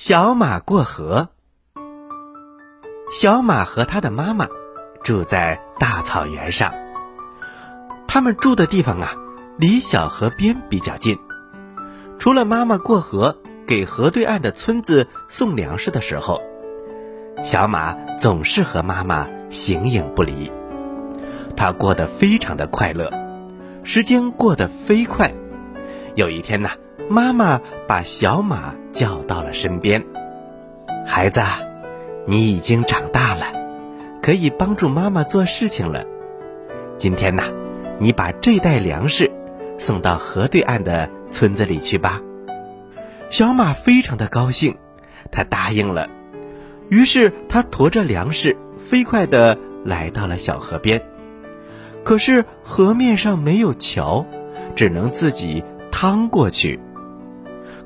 小马过河。小马和他的妈妈住在大草原上。他们住的地方啊，离小河边比较近。除了妈妈过河给河对岸的村子送粮食的时候，小马总是和妈妈形影不离。他过得非常的快乐，时间过得飞快。有一天呢，妈妈把小马叫到了身边：“孩子，你已经长大了，可以帮助妈妈做事情了。今天呐，你把这袋粮食送到河对岸的村子里去吧。”小马非常的高兴，他答应了。于是他驮着粮食，飞快的来到了小河边。可是河面上没有桥，只能自己。趟过去，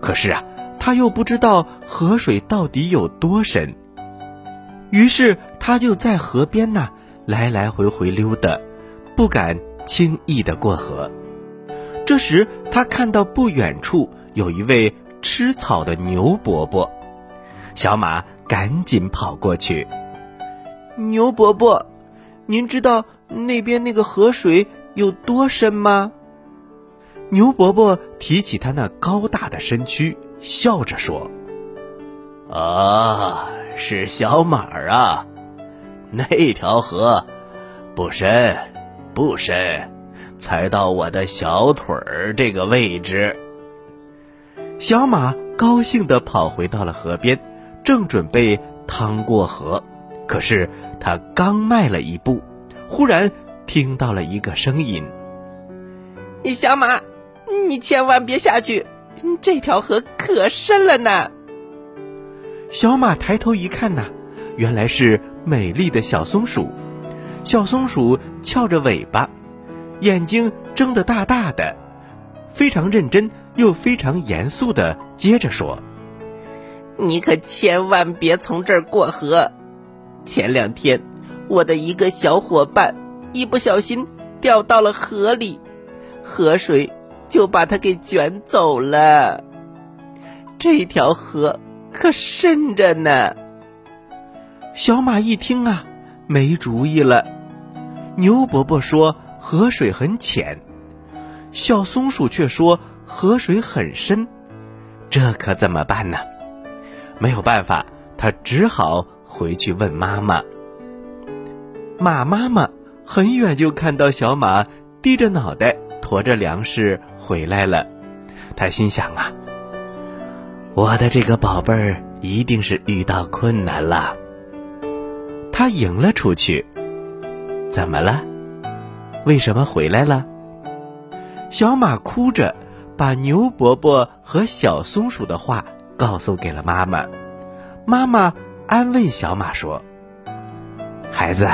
可是啊，他又不知道河水到底有多深。于是他就在河边呢来来回回溜达，不敢轻易的过河。这时他看到不远处有一位吃草的牛伯伯，小马赶紧跑过去。牛伯伯，您知道那边那个河水有多深吗？牛伯伯提起他那高大的身躯，笑着说：“啊，是小马啊，那条河不深，不深，才到我的小腿儿这个位置。”小马高兴地跑回到了河边，正准备趟过河，可是他刚迈了一步，忽然听到了一个声音：“小马。”你千万别下去，这条河可深了呢。小马抬头一看呐，原来是美丽的小松鼠。小松鼠翘着尾巴，眼睛睁得大大的，非常认真又非常严肃的接着说：“你可千万别从这儿过河。前两天，我的一个小伙伴一不小心掉到了河里，河水。”就把它给卷走了。这条河可深着呢。小马一听啊，没主意了。牛伯伯说河水很浅，小松鼠却说河水很深，这可怎么办呢？没有办法，他只好回去问妈妈。马妈妈很远就看到小马低着脑袋。驮着粮食回来了，他心想啊，我的这个宝贝儿一定是遇到困难了。他迎了出去，怎么了？为什么回来了？小马哭着把牛伯伯和小松鼠的话告诉给了妈妈。妈妈安慰小马说：“孩子，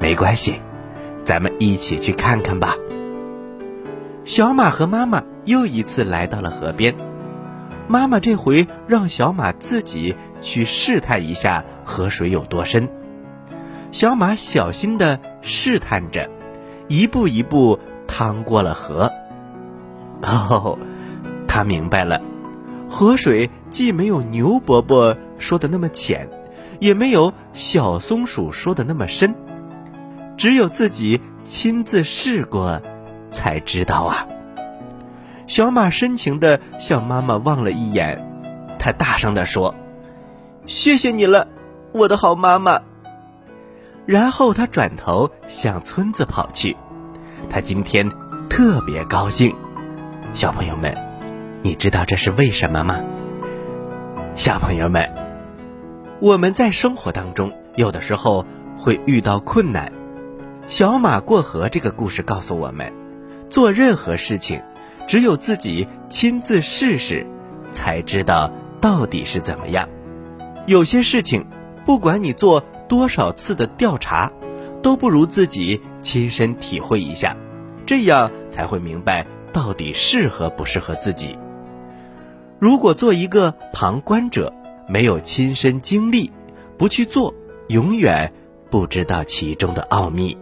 没关系，咱们一起去看看吧。”小马和妈妈又一次来到了河边，妈妈这回让小马自己去试探一下河水有多深。小马小心的试探着，一步一步趟过了河。哦，他明白了，河水既没有牛伯伯说的那么浅，也没有小松鼠说的那么深，只有自己亲自试过。才知道啊！小马深情的向妈妈望了一眼，他大声的说：“谢谢你了，我的好妈妈。”然后他转头向村子跑去。他今天特别高兴。小朋友们，你知道这是为什么吗？小朋友们，我们在生活当中有的时候会遇到困难。小马过河这个故事告诉我们。做任何事情，只有自己亲自试试，才知道到底是怎么样。有些事情，不管你做多少次的调查，都不如自己亲身体会一下，这样才会明白到底适合不适合自己。如果做一个旁观者，没有亲身经历，不去做，永远不知道其中的奥秘。